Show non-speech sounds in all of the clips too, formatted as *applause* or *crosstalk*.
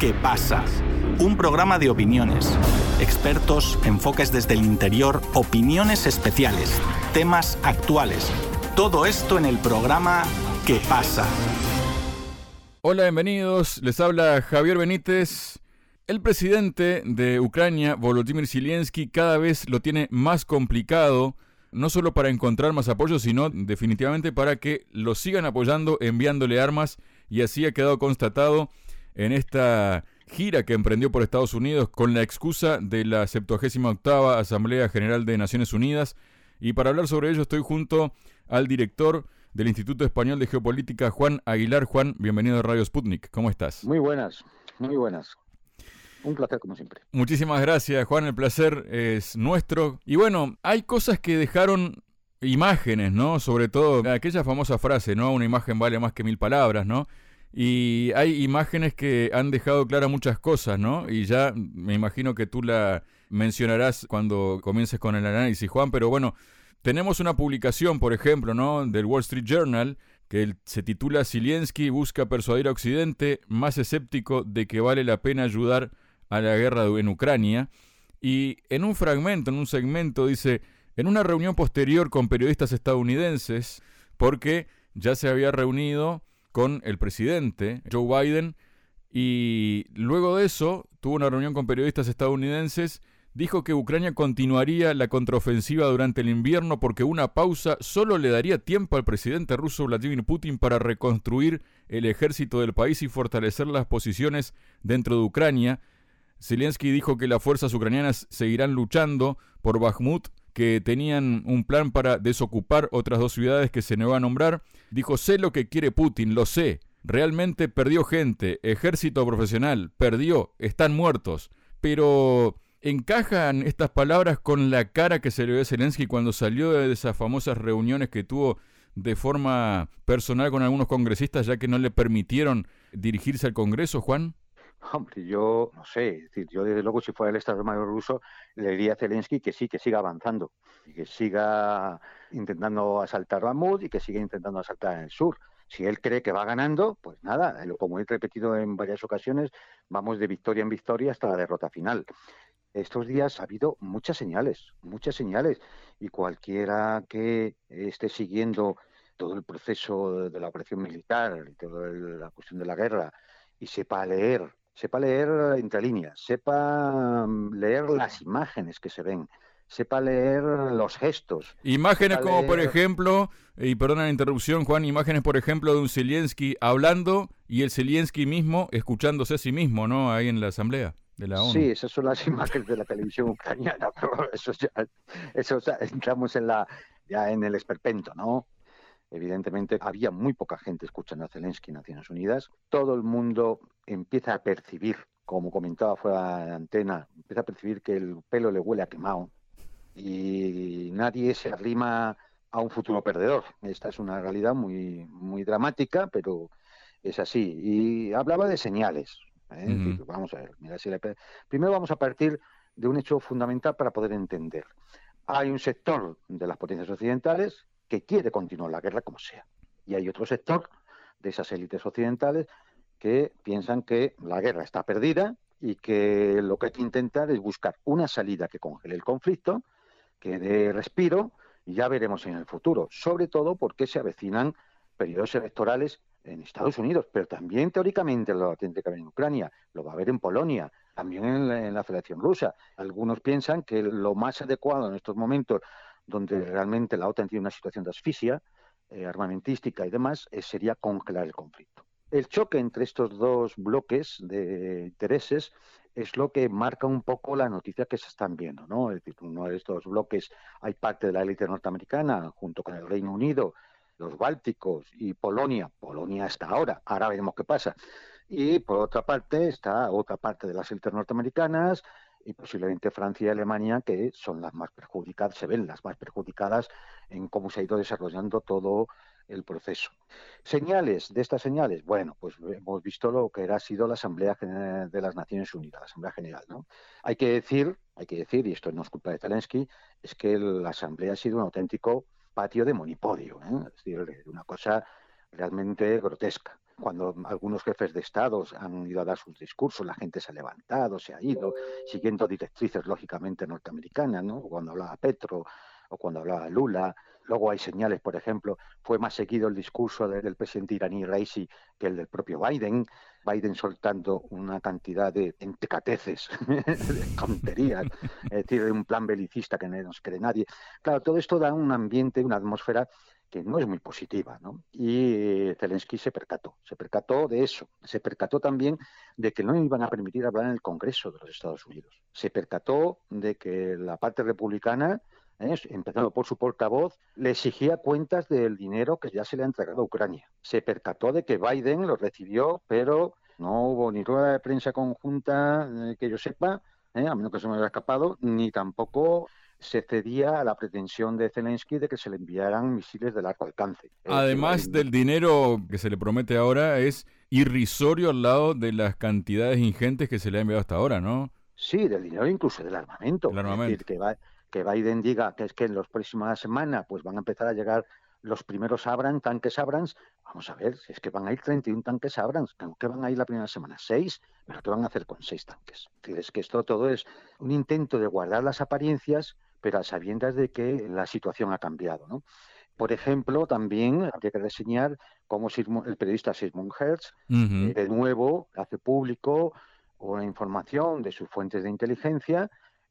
¿Qué pasa? Un programa de opiniones, expertos, enfoques desde el interior, opiniones especiales, temas actuales. Todo esto en el programa ¿Qué pasa? Hola, bienvenidos. Les habla Javier Benítez. El presidente de Ucrania, Volodymyr Zelensky, cada vez lo tiene más complicado, no solo para encontrar más apoyo, sino definitivamente para que lo sigan apoyando, enviándole armas, y así ha quedado constatado en esta gira que emprendió por Estados Unidos con la excusa de la 78 Asamblea General de Naciones Unidas. Y para hablar sobre ello estoy junto al director del Instituto Español de Geopolítica, Juan Aguilar. Juan, bienvenido a Radio Sputnik. ¿Cómo estás? Muy buenas, muy buenas. Un placer como siempre. Muchísimas gracias, Juan. El placer es nuestro. Y bueno, hay cosas que dejaron imágenes, ¿no? Sobre todo aquella famosa frase, ¿no? Una imagen vale más que mil palabras, ¿no? Y hay imágenes que han dejado claras muchas cosas, ¿no? Y ya me imagino que tú la mencionarás cuando comiences con el análisis, Juan, pero bueno, tenemos una publicación, por ejemplo, ¿no? Del Wall Street Journal, que se titula Zelensky busca persuadir a Occidente más escéptico de que vale la pena ayudar a la guerra en Ucrania. Y en un fragmento, en un segmento, dice, en una reunión posterior con periodistas estadounidenses, porque ya se había reunido con el presidente Joe Biden y luego de eso tuvo una reunión con periodistas estadounidenses, dijo que Ucrania continuaría la contraofensiva durante el invierno porque una pausa solo le daría tiempo al presidente ruso Vladimir Putin para reconstruir el ejército del país y fortalecer las posiciones dentro de Ucrania. Zelensky dijo que las fuerzas ucranianas seguirán luchando por Bakhmut que tenían un plan para desocupar otras dos ciudades que se va a nombrar. Dijo, sé lo que quiere Putin, lo sé. Realmente perdió gente, ejército profesional, perdió, están muertos. Pero encajan estas palabras con la cara que se le ve a Zelensky cuando salió de esas famosas reuniones que tuvo de forma personal con algunos congresistas, ya que no le permitieron dirigirse al Congreso, Juan? *laughs* Hombre, yo no sé, yo desde luego si fuera el Estado Mayor ruso le diría a Zelensky que sí, que siga avanzando y que siga intentando asaltar Bamut y que siga intentando asaltar en el sur. Si él cree que va ganando, pues nada, como he repetido en varias ocasiones, vamos de victoria en victoria hasta la derrota final. Estos días ha habido muchas señales, muchas señales, y cualquiera que esté siguiendo todo el proceso de la operación militar y toda la cuestión de la guerra y sepa leer sepa leer entre líneas, sepa mm, leer las imágenes que se ven, sepa leer los gestos. Imágenes como, por ejemplo, y perdona la interrupción, Juan, imágenes, por ejemplo, de un Zelensky hablando y el Zelensky mismo escuchándose a sí mismo, ¿no? Ahí en la asamblea. De la ONU. Sí, esas son las *laughs* imágenes de la televisión ucraniana, *laughs* pero eso ya, eso entramos en la ya en el esperpento, ¿no? Evidentemente había muy poca gente escuchando a Zelensky en Naciones Unidas. Todo el mundo empieza a percibir, como comentaba fuera de antena, empieza a percibir que el pelo le huele a quemado y nadie se arrima a un futuro perdedor. Esta es una realidad muy, muy dramática, pero es así. Y hablaba de señales. ¿eh? Vamos a ver. Primero vamos a partir de un hecho fundamental para poder entender. Hay un sector de las potencias occidentales que quiere continuar la guerra como sea. Y hay otro sector de esas élites occidentales que piensan que la guerra está perdida y que lo que hay que intentar es buscar una salida que congele el conflicto, que dé respiro, y ya veremos en el futuro, sobre todo porque se avecinan periodos electorales en Estados Unidos, pero también teóricamente lo tiene que haber en Ucrania, lo va a haber en Polonia, también en la Federación Rusa. Algunos piensan que lo más adecuado en estos momentos donde realmente la OTAN tiene una situación de asfixia eh, armamentística y demás, eh, sería congelar el conflicto. El choque entre estos dos bloques de intereses es lo que marca un poco la noticia que se están viendo, ¿no? Es decir, uno de estos bloques hay parte de la élite norteamericana junto con el Reino Unido, los Bálticos y Polonia, Polonia hasta ahora, ahora veremos qué pasa. Y por otra parte está otra parte de las élites norteamericanas, y posiblemente Francia y Alemania, que son las más perjudicadas, se ven las más perjudicadas en cómo se ha ido desarrollando todo el proceso. Señales de estas señales, bueno, pues hemos visto lo que ha sido la Asamblea de las Naciones Unidas, la Asamblea General, ¿no? Hay que decir, hay que decir, y esto no es culpa de Zelensky, es que la Asamblea ha sido un auténtico patio de monipodio, ¿eh? es decir, una cosa realmente grotesca. Cuando algunos jefes de Estado han ido a dar sus discursos, la gente se ha levantado, se ha ido, siguiendo directrices lógicamente norteamericanas, ¿no? Cuando hablaba Petro o cuando hablaba Lula, Luego hay señales, por ejemplo, fue más seguido el discurso del presidente iraní Raisi que el del propio Biden. Biden soltando una cantidad de entecateces, *laughs* de tonterías, es decir, de un plan belicista que no nos cree nadie. Claro, todo esto da un ambiente, una atmósfera que no es muy positiva, ¿no? Y Zelensky se percató, se percató de eso, se percató también de que no iban a permitir hablar en el Congreso de los Estados Unidos, se percató de que la parte republicana ¿eh? empezando por su portavoz, le exigía cuentas del dinero que ya se le ha entregado a Ucrania. Se percató de que Biden lo recibió, pero no hubo ni rueda de prensa conjunta eh, que yo sepa, ¿eh? a menos que se me haya escapado, ni tampoco se cedía a la pretensión de Zelensky de que se le enviaran misiles de largo alcance. Además del dinero que se le promete ahora, es irrisorio al lado de las cantidades ingentes que se le ha enviado hasta ahora, ¿no? Sí, del dinero incluso del armamento. El armamento. que va, que Biden diga que es que en las próximas semanas pues van a empezar a llegar los primeros Abrams, tanques Abrams, vamos a ver, si es que van a ir 31 tanques Abrams, ¿qué van a ir la primera semana? ¿Seis? ¿Pero qué van a hacer con seis tanques? Es que esto todo es un intento de guardar las apariencias, pero a sabiendas de que la situación ha cambiado, ¿no? Por ejemplo, también habría que reseñar cómo el periodista Sigmund Hertz, eh, de nuevo, hace público una información de sus fuentes de inteligencia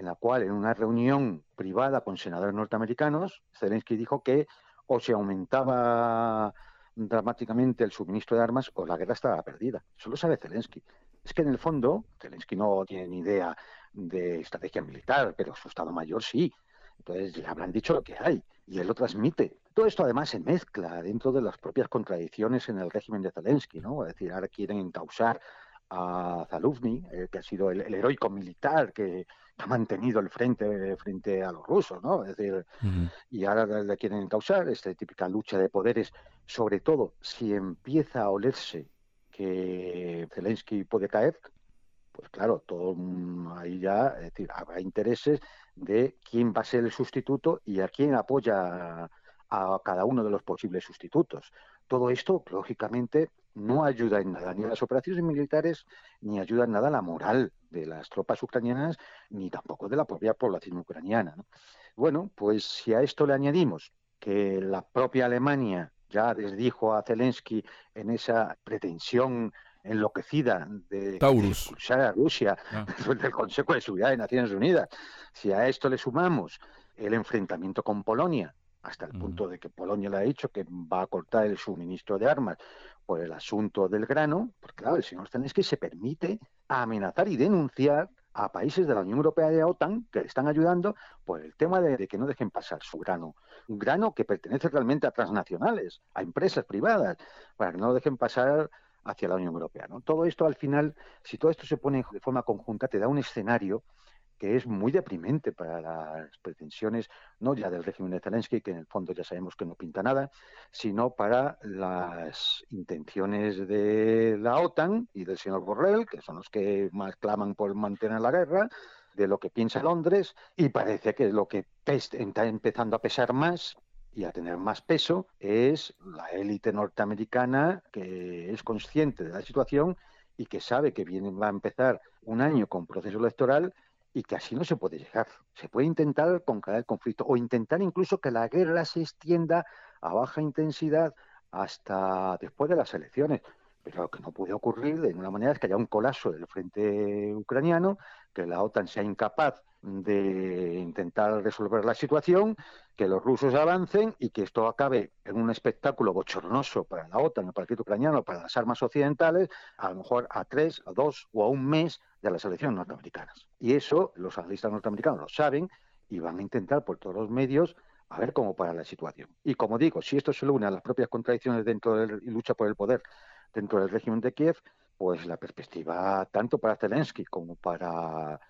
en la cual en una reunión privada con senadores norteamericanos, Zelensky dijo que o se aumentaba dramáticamente el suministro de armas o la guerra estaba perdida. Eso lo sabe Zelensky. Es que en el fondo, Zelensky no tiene ni idea de estrategia militar, pero su Estado Mayor sí. Entonces le habrán dicho lo que hay y él lo transmite. Todo esto además se mezcla dentro de las propias contradicciones en el régimen de Zelensky, ¿no? Es decir, ahora quieren encausar a Zaluzny, eh, que ha sido el, heroico militar que, ha mantenido el frente frente a los rusos, ¿no? Es decir, y ahora le quieren causar esta típica lucha de poderes, sobre todo si empieza a olerse que Zelensky puede caer, pues claro, todo ahí ya, es decir, habrá intereses de quién va a ser el sustituto y a quién apoya a cada uno de los posibles sustitutos. Todo esto, lógicamente, no ayuda en nada, ni a las operaciones militares, ni ayuda en nada a la moral de las tropas ucranianas, ni tampoco de la propia población ucraniana. Bueno, pues si a esto le añadimos que la propia Alemania ya les dijo a Zelensky en esa pretensión enloquecida de, expulsar a Rusia ah. *laughs* del Consejo de Seguridad de Naciones Unidas, si a esto le sumamos el enfrentamiento con Polonia, hasta el punto de que Polonia le ha dicho que va a cortar el suministro de armas por el asunto del grano, porque claro, el señor Zelensky se permite amenazar y denunciar a países de la Unión Europea y de la OTAN que le están ayudando por el tema de, que no dejen pasar su grano. Un grano que pertenece realmente a transnacionales, a empresas privadas, para que no lo dejen pasar hacia la Unión Europea. ¿no? Todo esto al final, si todo esto se pone de forma conjunta, te da un escenario que es muy deprimente para las pretensiones, no ya del régimen de Zelensky, que en el fondo ya sabemos que no pinta nada, sino para las intenciones de la OTAN y del señor Borrell, que son los que más claman por mantener la guerra, de lo que piensa Londres, y parece que lo que está empezando a pesar más y a tener más peso es la élite norteamericana que es consciente de la situación y que sabe que viene, va a empezar un año con proceso electoral y que así no se puede llegar. Se puede intentar conquistar el conflicto o intentar incluso que la guerra se extienda a baja intensidad hasta después de las elecciones. Pero lo que no puede ocurrir de ninguna manera es que haya un colapso del frente ucraniano, que la OTAN sea incapaz de intentar resolver la situación, que los rusos avancen y que esto acabe en un espectáculo bochornoso para la OTAN, el partido ucraniano, para las armas occidentales, a lo mejor a tres, a dos o a un mes de las elecciones norteamericanas. Y eso los analistas norteamericanos lo saben y van a intentar por todos los medios a ver cómo para la situación. Y como digo, si esto se une a las propias contradicciones dentro de y lucha por el poder dentro del régimen de Kiev, pues la perspectiva tanto para Zelensky como para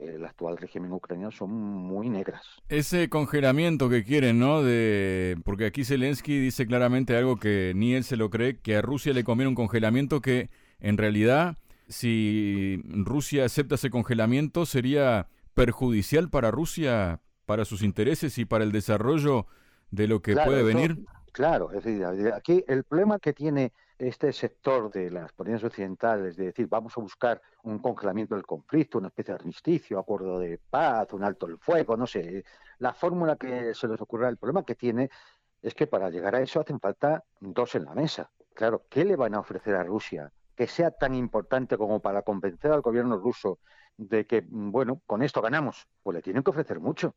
el actual régimen ucraniano son muy negras. Ese congelamiento que quieren, ¿no? De porque aquí Zelensky dice claramente algo que ni él se lo cree, que a Rusia le conviene un congelamiento que en realidad si Rusia acepta ese congelamiento sería perjudicial para Rusia, para sus intereses y para el desarrollo de lo que puede venir. Claro, es decir, aquí el problema que tiene este sector de las potencias occidentales, de decir, vamos a buscar un congelamiento del conflicto, una especie de armisticio, acuerdo de paz, un alto el fuego, no sé, la fórmula que se les ocurra, el problema que tiene es que para llegar a eso hacen falta dos en la mesa. Claro, ¿qué le van a ofrecer a Rusia que sea tan importante como para convencer al gobierno ruso de que, bueno, con esto ganamos? Pues le tienen que ofrecer mucho.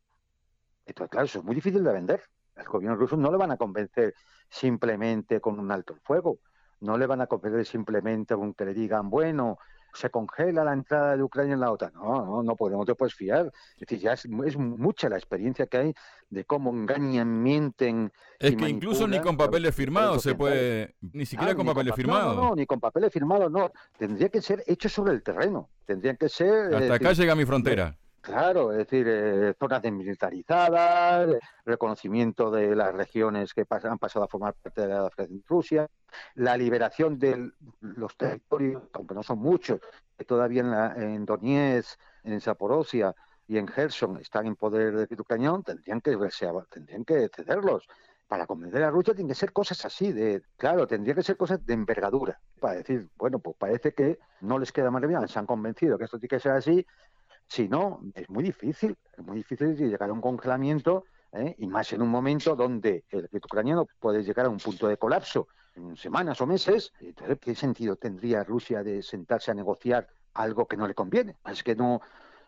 Entonces, claro, eso es muy difícil de vender. El gobierno ruso no le van a convencer simplemente con un alto el fuego no le van a convencer simplemente con que le digan, bueno, se congela la entrada de Ucrania en la OTAN. No, no, no podemos, te puedes fiar. Es decir, ya es, mucha la experiencia que hay de cómo engañan, mienten. Es que incluso ni con papeles firmados se puede, ni siquiera con papeles firmados. No, no, ni con papeles firmados, no. Tendría que ser hecho sobre el terreno. Tendrían que ser. Hasta acá llega mi frontera. Claro, es decir, eh, zonas desmilitarizadas, reconocimiento de las regiones que han pasado a formar parte de la Federación Rusia, la liberación de los territorios, aunque no son muchos, que todavía en, la, en Donetsk, en Zaporozhia y en Gerson están en poder de ucraniano, tendrían que, tendrían que cederlos. Para convencer a Rusia tienen que ser cosas así, de claro, tendría que ser cosas de envergadura, para decir, bueno, pues parece que no les queda más remedio, se han convencido que esto tiene que ser así, si no, es muy difícil, es muy difícil llegar a un congelamiento ¿eh? y más en un momento donde el ejército ucraniano puede llegar a un punto de colapso en semanas o meses. Entonces, ¿qué sentido tendría Rusia de sentarse a negociar algo que no le conviene? Es que no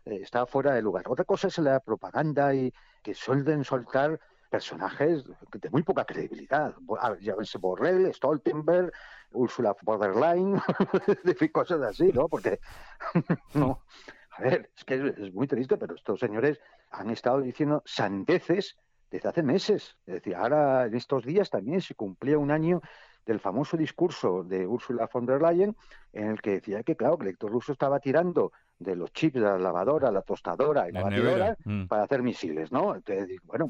eh, está fuera de lugar. Otra cosa es la propaganda y que suelen soltar personajes de muy poca credibilidad. Llámense Borrell, Stoltenberg, Ursula von der Leyen, *laughs* cosas así, ¿no? Porque *laughs* no, a ver, es que es muy triste, pero estos señores han estado diciendo sandeces desde hace meses. Es decir, ahora en estos días también se cumplía un año del famoso discurso de Ursula von der Leyen en el que decía que, claro, que el elector ruso estaba tirando de los chips de la lavadora, la tostadora y la, batidora mm. para hacer misiles, ¿no? Entonces, bueno,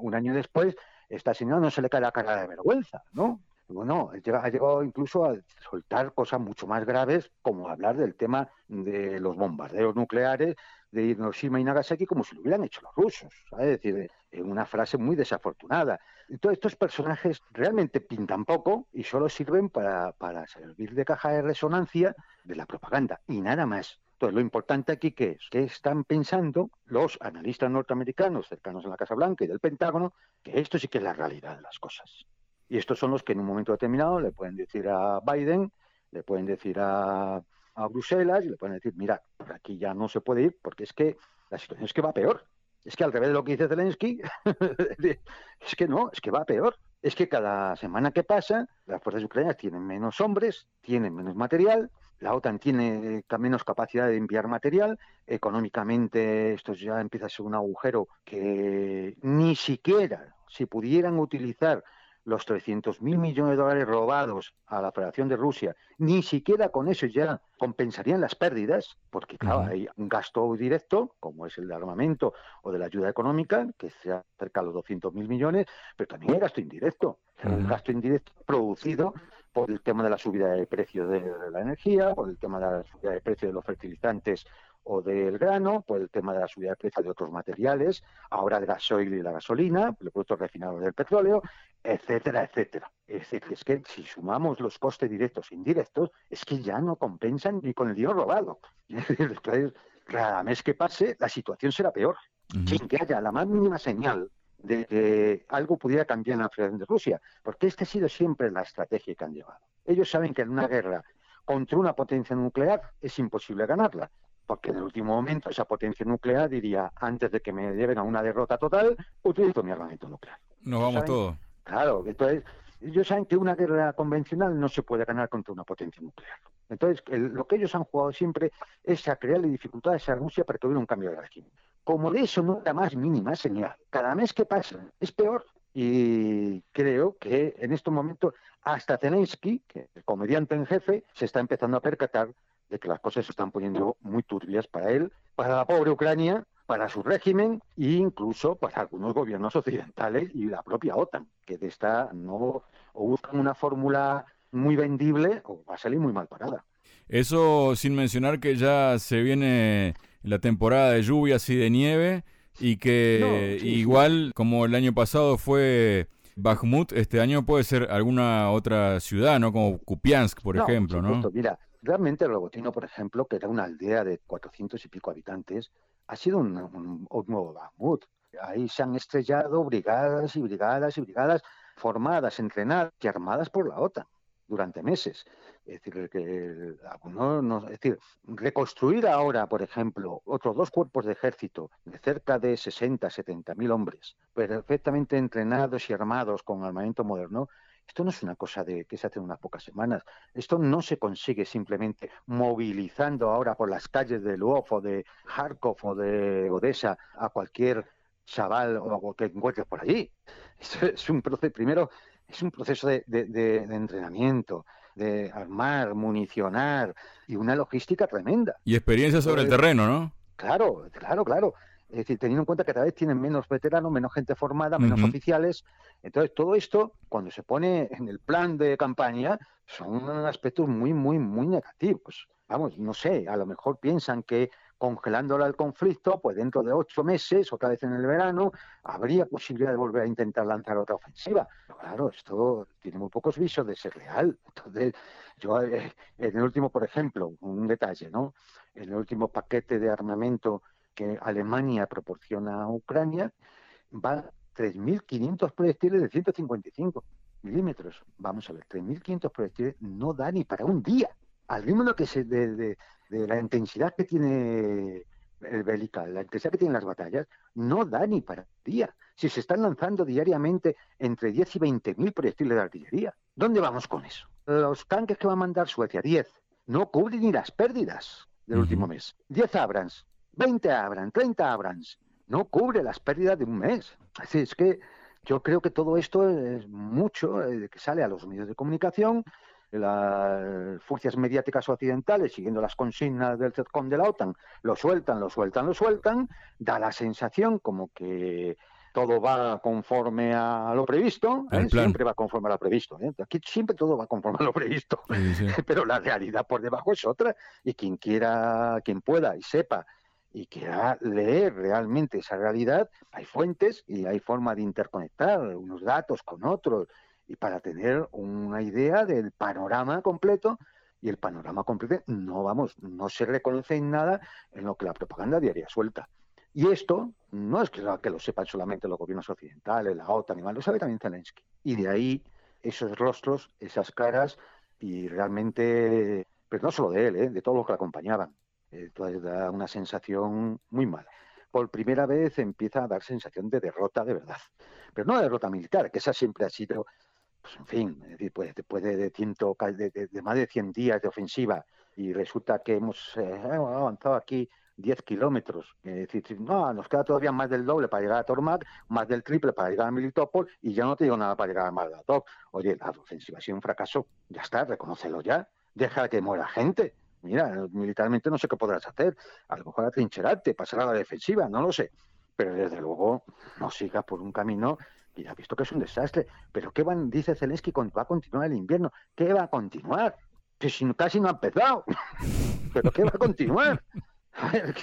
un año después, esta señora no se le cae la cara de vergüenza, ¿no? Bueno, ha llegado incluso a soltar cosas mucho más graves, como hablar del tema de los bombardeos nucleares de Hiroshima y Nagasaki como si lo hubieran hecho los rusos, es decir, en una frase muy desafortunada. Entonces, estos personajes realmente pintan poco y solo sirven para, para servir de caja de resonancia de la propaganda y nada más. Entonces, lo importante aquí que es que están pensando los analistas norteamericanos cercanos a la Casa Blanca y del Pentágono que esto sí que es la realidad de las cosas. Y estos son los que en un momento determinado le pueden decir a Biden, le pueden decir a, Bruselas y le pueden decir, mira, por aquí ya no se puede ir porque es que la situación es que va peor. Es que al revés de lo que dice Zelensky, *laughs* es que no, es que va peor. Es que cada semana que pasa, las fuerzas ucranianas tienen menos hombres, tienen menos material, la OTAN tiene menos capacidad de enviar material, económicamente esto ya empieza a ser un agujero que ni siquiera si pudieran utilizar los 300.000 millones de dólares robados a la Federación de Rusia, ni siquiera con eso ya compensarían las pérdidas, porque claro, hay un gasto directo, como es el de armamento o de la ayuda económica, que se acerca a los 200.000 millones, pero también hay gasto indirecto, un gasto indirecto producido por el tema de la subida de precio de la energía, por el tema de la subida de precio de los fertilizantes o del grano, por el tema de la subida de precio de otros materiales, ahora del gasoil y la gasolina, los productos refinados del petróleo, etcétera, etcétera. Es decir, es que si sumamos los costes directos e indirectos, es que ya no compensan ni con el dinero robado. *laughs* Es decir, cada mes que pase, la situación será peor, sin que haya la más mínima señal de que algo pudiera cambiar en la Federación de Rusia, porque esta ha sido siempre la estrategia que han llevado. Ellos saben que en una guerra contra una potencia nuclear es imposible ganarla porque en el último momento esa potencia nuclear diría, antes de que me lleven a una derrota total, utilizo mi armamento nuclear. Nos vamos todos. Claro, entonces ellos saben que una guerra convencional no se puede ganar contra una potencia nuclear. Entonces, lo que ellos han jugado siempre es a crearle dificultades a Rusia para que hubiera un cambio de régimen. Como de eso no da más mínima señal, cada mes que pasa es peor. Y creo que en estos momentos hasta Zelensky, que el comediante en jefe, se está empezando a percatar de que las cosas se están poniendo muy turbias para él, para la pobre Ucrania, para su régimen e incluso para algunos gobiernos occidentales y la propia OTAN, que de esta no o buscan una fórmula muy vendible o va a salir muy mal parada. Eso sin mencionar que ya se viene la temporada de lluvias y de nieve y que igual como el año pasado fue Bakhmut este año puede ser alguna otra ciudad, ¿no? Como Kupiansk, por ejemplo, ¿no? Mira, realmente Rogotino, por ejemplo, que era una aldea de 400 y pico habitantes, ha sido un, nuevo Bakhmut. Ahí se han estrellado brigadas y brigadas y brigadas formadas, entrenadas y armadas por la OTAN durante meses. Es decir, que es decir, reconstruir ahora, por ejemplo, otros dos cuerpos de ejército de cerca de 60, 70 mil hombres, perfectamente entrenados y armados con armamento moderno, esto no es una cosa de que se hace en unas pocas semanas. Esto no se consigue simplemente movilizando ahora por las calles de o de Kharkov o de Odessa a cualquier chaval o que encuentres por allí. *laughs* Esto es un proceso, primero, es un proceso de, entrenamiento, de armar, municionar y una logística tremenda. Y experiencia sobre el terreno, ¿no? Claro, claro, claro. Es decir, teniendo en cuenta que cada vez tienen menos veteranos, menos gente formada, menos oficiales. Entonces, todo esto, cuando se pone en el plan de campaña, son aspectos muy, muy, muy negativos. Vamos, no sé, a lo mejor piensan que congelándola el conflicto, pues dentro de ocho meses, otra vez en el verano, habría posibilidad de volver a intentar lanzar otra ofensiva. Pero claro, esto tiene muy pocos visos de ser real. Entonces, yo eh, en el último, por ejemplo, un detalle, ¿no? En el último paquete de armamento que Alemania proporciona a Ucrania, va 3.500 proyectiles de 155 milímetros. Vamos a ver, 3.500 proyectiles no da ni para un día. Al ritmo que se, de, de la intensidad que tiene el bélica, la intensidad que tienen las batallas, no da ni para día. Si se están lanzando diariamente entre 10 y 20 mil proyectiles de artillería, ¿dónde vamos con eso? Los tanques que va a mandar Suecia, 10, no cubren ni las pérdidas del último mes. 10 Abrams, 20 Abrams, 30 Abrams, no cubre las pérdidas de un mes. Así es que yo creo que todo esto es mucho eh, que sale a los medios de comunicación, las fuerzas mediáticas occidentales, siguiendo las consignas del CETCOM de la OTAN, lo sueltan, lo sueltan, lo sueltan, da la sensación como que todo va conforme a lo previsto, ¿eh? siempre va conforme a lo previsto. ¿eh? Aquí siempre todo va conforme a lo previsto, *laughs* pero la realidad por debajo es otra. Y quien quiera, quien pueda y sepa y quiera leer realmente esa realidad, hay fuentes y hay forma de interconectar unos datos con otros y para tener una idea del panorama completo y el panorama completo no vamos, no se reconoce en nada en lo que la propaganda diaria suelta. Y esto no es que, lo sepan solamente los gobiernos occidentales, la OTAN, lo sabe también Zelensky. Y de ahí esos rostros, esas caras y realmente, pero no solo de él, ¿eh? de todos los que le acompañaban. Entonces da una sensación muy mala. Por primera vez empieza a dar sensación de derrota de verdad. Pero no de derrota militar, que esa siempre ha sido pues en fin, pues, después de, ciento, de, más de 100 días de ofensiva y resulta que hemos, eh, avanzado aquí 10 kilómetros, es decir, no, nos queda todavía más del doble para llegar a Tormac, más del triple para llegar a Militopol y ya no te digo nada para llegar a Malatov. Oye, la ofensiva ha sido un fracaso, ya está, reconócelo ya, deja que muera gente. Mira, militarmente no sé qué podrás hacer, a lo mejor atrincherarte, pasar a la defensiva, no lo sé, pero desde luego no sigas por un camino y ha visto que es un desastre. Pero ¿qué van, dice Zelensky, va a continuar el invierno? ¿Qué va a continuar? Que si casi no ha empezado. *laughs* ¿Pero qué va a continuar? *laughs*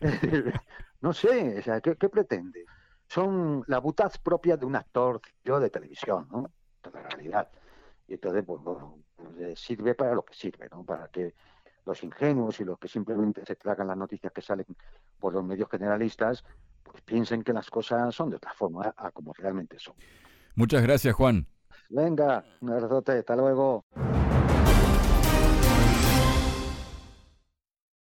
*laughs* no sé, o sea, ¿qué, pretende? Son la butaz propia de un actor de televisión, ¿no? De la realidad. Y entonces, pues, pues sirve para lo que sirve, ¿no? Para que los ingenuos y los que simplemente se tragan las noticias que salen por los medios generalistas, pues piensen que las cosas son de otra forma a como realmente son. Muchas gracias, Juan. Venga, un abrazote, hasta luego.